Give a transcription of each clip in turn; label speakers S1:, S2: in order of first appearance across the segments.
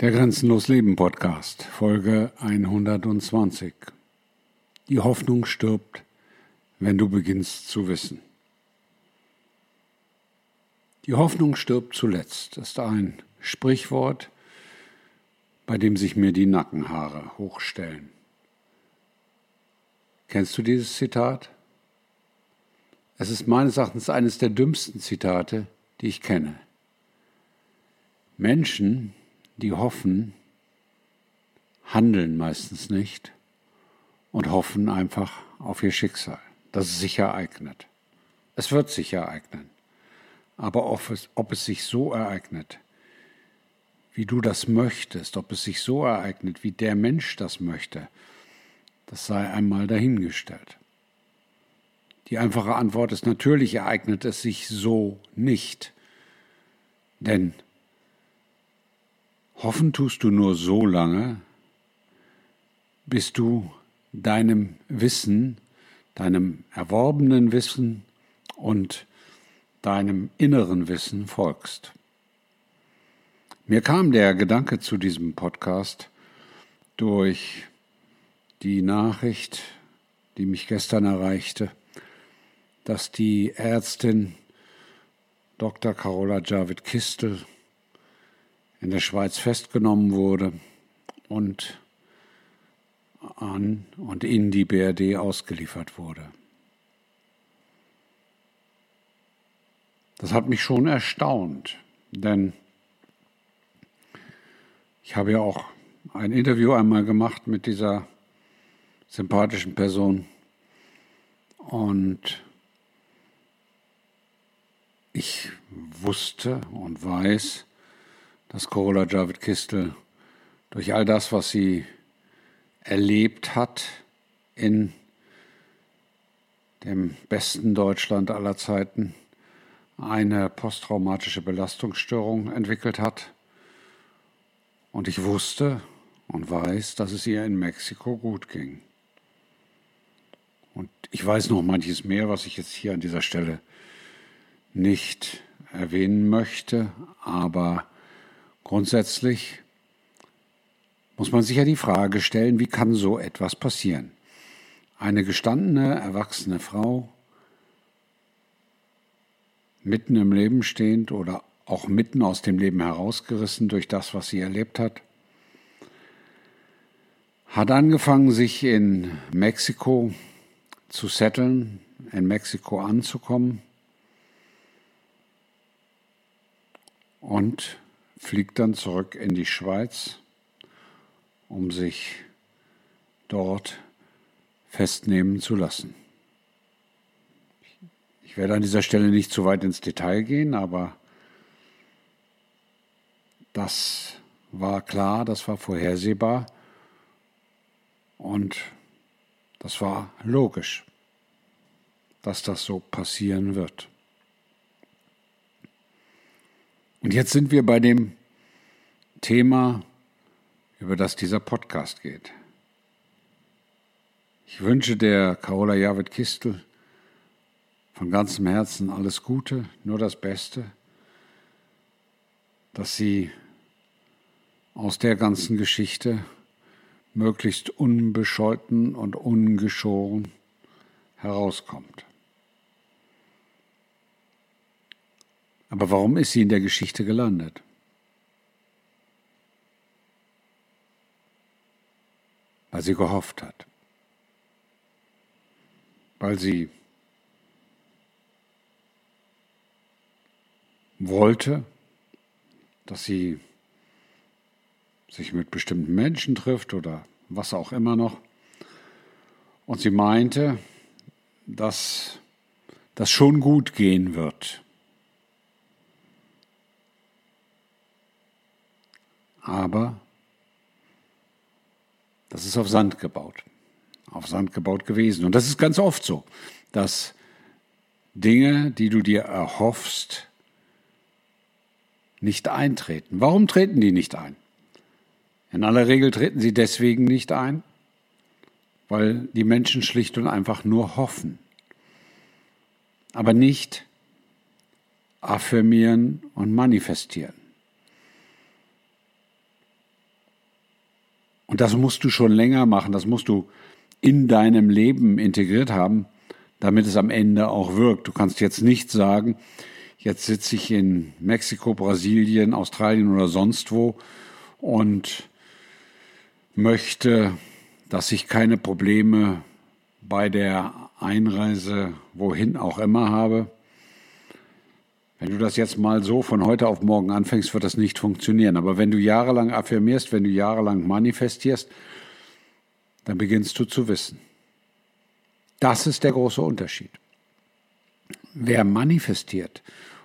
S1: Der Grenzenlos Leben Podcast, Folge 120. Die Hoffnung stirbt, wenn du beginnst zu wissen. Die Hoffnung stirbt zuletzt ist ein Sprichwort, bei dem sich mir die Nackenhaare hochstellen. Kennst du dieses Zitat? Es ist meines Erachtens eines der dümmsten Zitate, die ich kenne. Menschen, die hoffen, handeln meistens nicht und hoffen einfach auf ihr Schicksal, dass es sich ereignet. Es wird sich ereignen. Aber ob es, ob es sich so ereignet, wie du das möchtest, ob es sich so ereignet, wie der Mensch das möchte, das sei einmal dahingestellt. Die einfache Antwort ist natürlich ereignet es sich so nicht. Denn Hoffen tust du nur so lange, bis du deinem Wissen, deinem erworbenen Wissen und deinem inneren Wissen folgst. Mir kam der Gedanke zu diesem Podcast durch die Nachricht, die mich gestern erreichte, dass die Ärztin Dr. Carola Javid Kistel in der Schweiz festgenommen wurde und an und in die BRD ausgeliefert wurde. Das hat mich schon erstaunt, denn ich habe ja auch ein Interview einmal gemacht mit dieser sympathischen Person und ich wusste und weiß, dass Corolla Javid Kistel durch all das, was sie erlebt hat in dem besten Deutschland aller Zeiten, eine posttraumatische Belastungsstörung entwickelt hat. Und ich wusste und weiß, dass es ihr in Mexiko gut ging. Und ich weiß noch manches mehr, was ich jetzt hier an dieser Stelle nicht erwähnen möchte, aber Grundsätzlich muss man sich ja die Frage stellen, wie kann so etwas passieren? Eine gestandene, erwachsene Frau, mitten im Leben stehend oder auch mitten aus dem Leben herausgerissen durch das, was sie erlebt hat, hat angefangen, sich in Mexiko zu setteln, in Mexiko anzukommen und fliegt dann zurück in die Schweiz, um sich dort festnehmen zu lassen. Ich werde an dieser Stelle nicht zu weit ins Detail gehen, aber das war klar, das war vorhersehbar und das war logisch, dass das so passieren wird. Und jetzt sind wir bei dem Thema, über das dieser Podcast geht. Ich wünsche der Carola Javid Kistel von ganzem Herzen alles Gute, nur das Beste, dass sie aus der ganzen Geschichte möglichst unbescholten und ungeschoren herauskommt. Aber warum ist sie in der Geschichte gelandet? Weil sie gehofft hat. Weil sie wollte, dass sie sich mit bestimmten Menschen trifft oder was auch immer noch. Und sie meinte, dass das schon gut gehen wird. Aber das ist auf Sand gebaut. Auf Sand gebaut gewesen. Und das ist ganz oft so, dass Dinge, die du dir erhoffst, nicht eintreten. Warum treten die nicht ein? In aller Regel treten sie deswegen nicht ein, weil die Menschen schlicht und einfach nur hoffen, aber nicht affirmieren und manifestieren. Und das musst du schon länger machen, das musst du in deinem Leben integriert haben, damit es am Ende auch wirkt. Du kannst jetzt nicht sagen, jetzt sitze ich in Mexiko, Brasilien, Australien oder sonst wo und möchte, dass ich keine Probleme bei der Einreise wohin auch immer habe. Wenn du das jetzt mal so von heute auf morgen anfängst, wird das nicht funktionieren. Aber wenn du jahrelang affirmierst, wenn du jahrelang manifestierst, dann beginnst du zu wissen. Das ist der große Unterschied. Wer manifestiert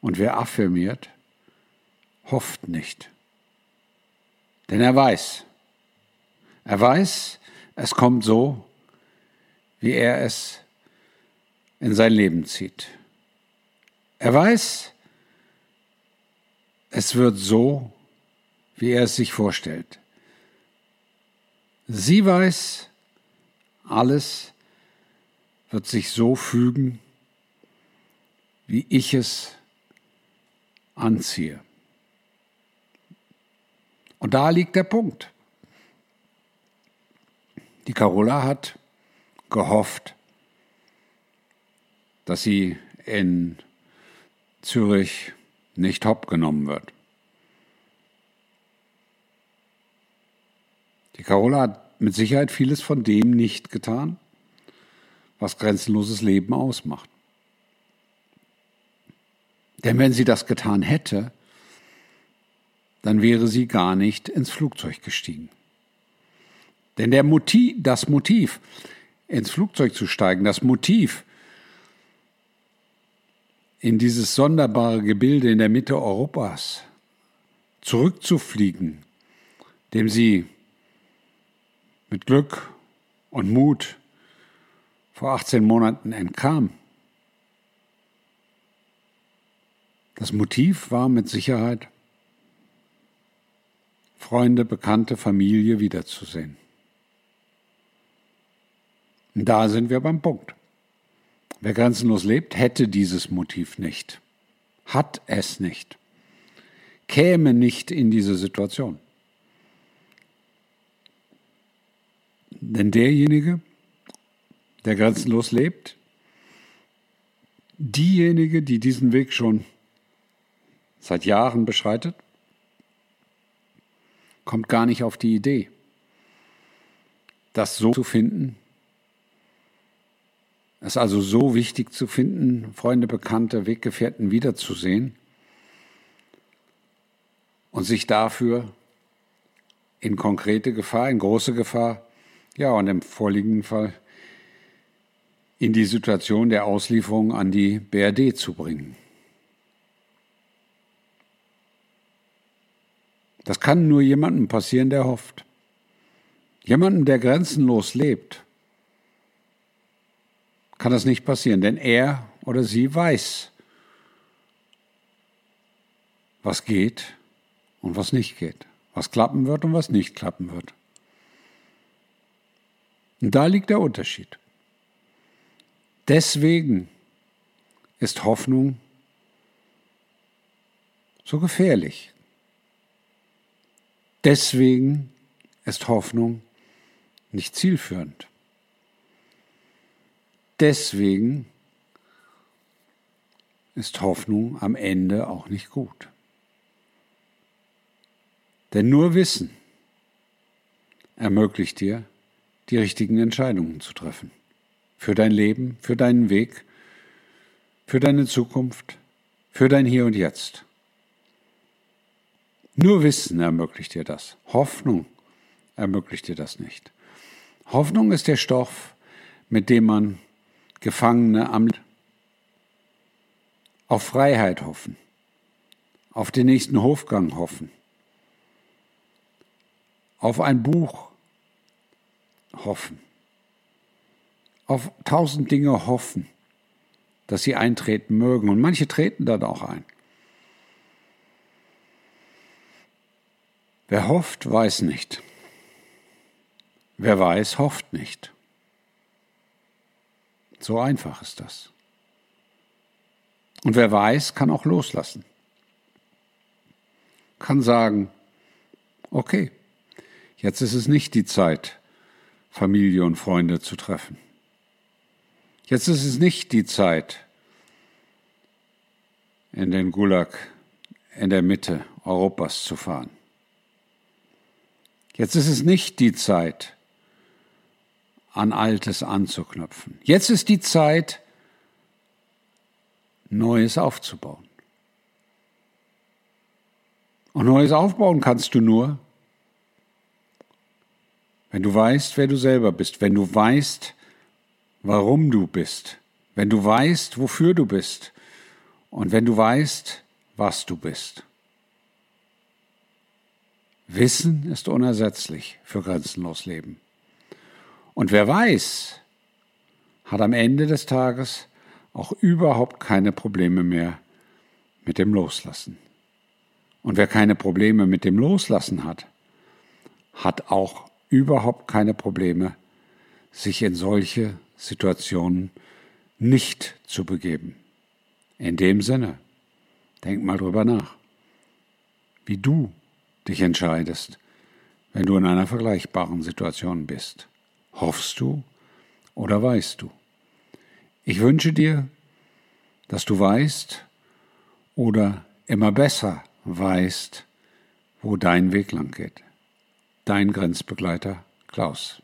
S1: und wer affirmiert, hofft nicht. Denn er weiß, er weiß, es kommt so, wie er es in sein Leben zieht. Er weiß, es wird so, wie er es sich vorstellt. Sie weiß, alles wird sich so fügen, wie ich es anziehe. Und da liegt der Punkt. Die Carola hat gehofft, dass sie in Zürich nicht hopp genommen wird. Die Carola hat mit Sicherheit vieles von dem nicht getan, was grenzenloses Leben ausmacht. Denn wenn sie das getan hätte, dann wäre sie gar nicht ins Flugzeug gestiegen. Denn der Motiv, das Motiv, ins Flugzeug zu steigen, das Motiv, in dieses sonderbare Gebilde in der Mitte Europas zurückzufliegen, dem sie mit Glück und Mut vor 18 Monaten entkam. Das Motiv war mit Sicherheit, Freunde, Bekannte, Familie wiederzusehen. Und da sind wir beim Punkt. Wer grenzenlos lebt, hätte dieses Motiv nicht, hat es nicht, käme nicht in diese Situation. Denn derjenige, der grenzenlos lebt, diejenige, die diesen Weg schon seit Jahren beschreitet, kommt gar nicht auf die Idee, das so zu finden, es ist also so wichtig zu finden, Freunde, Bekannte, Weggefährten wiederzusehen und sich dafür in konkrete Gefahr, in große Gefahr, ja, und im vorliegenden Fall in die Situation der Auslieferung an die BRD zu bringen. Das kann nur jemandem passieren, der hofft. Jemandem, der grenzenlos lebt kann das nicht passieren, denn er oder sie weiß, was geht und was nicht geht, was klappen wird und was nicht klappen wird. Und da liegt der Unterschied. Deswegen ist Hoffnung so gefährlich. Deswegen ist Hoffnung nicht zielführend. Deswegen ist Hoffnung am Ende auch nicht gut. Denn nur Wissen ermöglicht dir, die richtigen Entscheidungen zu treffen. Für dein Leben, für deinen Weg, für deine Zukunft, für dein Hier und Jetzt. Nur Wissen ermöglicht dir das. Hoffnung ermöglicht dir das nicht. Hoffnung ist der Stoff, mit dem man Gefangene am auf Freiheit hoffen, auf den nächsten Hofgang hoffen, auf ein Buch hoffen, auf tausend Dinge hoffen, dass sie eintreten mögen. Und manche treten dann auch ein. Wer hofft, weiß nicht. Wer weiß, hofft nicht. So einfach ist das. Und wer weiß, kann auch loslassen. Kann sagen, okay, Jetzt ist es nicht die Zeit, Familie und Freunde zu treffen. Jetzt ist es nicht die Zeit, in den Gulag in der Mitte Europas zu fahren. Jetzt ist es nicht die Zeit, an Altes anzuknüpfen. Jetzt ist die Zeit, Neues aufzubauen. Und Neues aufbauen kannst du nur, wenn du weißt, wer du selber bist, wenn du weißt, warum du bist, wenn du weißt, wofür du bist und wenn du weißt, was du bist. Wissen ist unersetzlich für grenzenlos Leben. Und wer weiß, hat am Ende des Tages auch überhaupt keine Probleme mehr mit dem Loslassen. Und wer keine Probleme mit dem Loslassen hat, hat auch überhaupt keine Probleme, sich in solche Situationen nicht zu begeben. In dem Sinne, denk mal drüber nach, wie du dich entscheidest, wenn du in einer vergleichbaren Situation bist. Hoffst du oder weißt du? Ich wünsche dir, dass du weißt oder immer besser weißt, wo dein Weg lang geht. Dein Grenzbegleiter Klaus.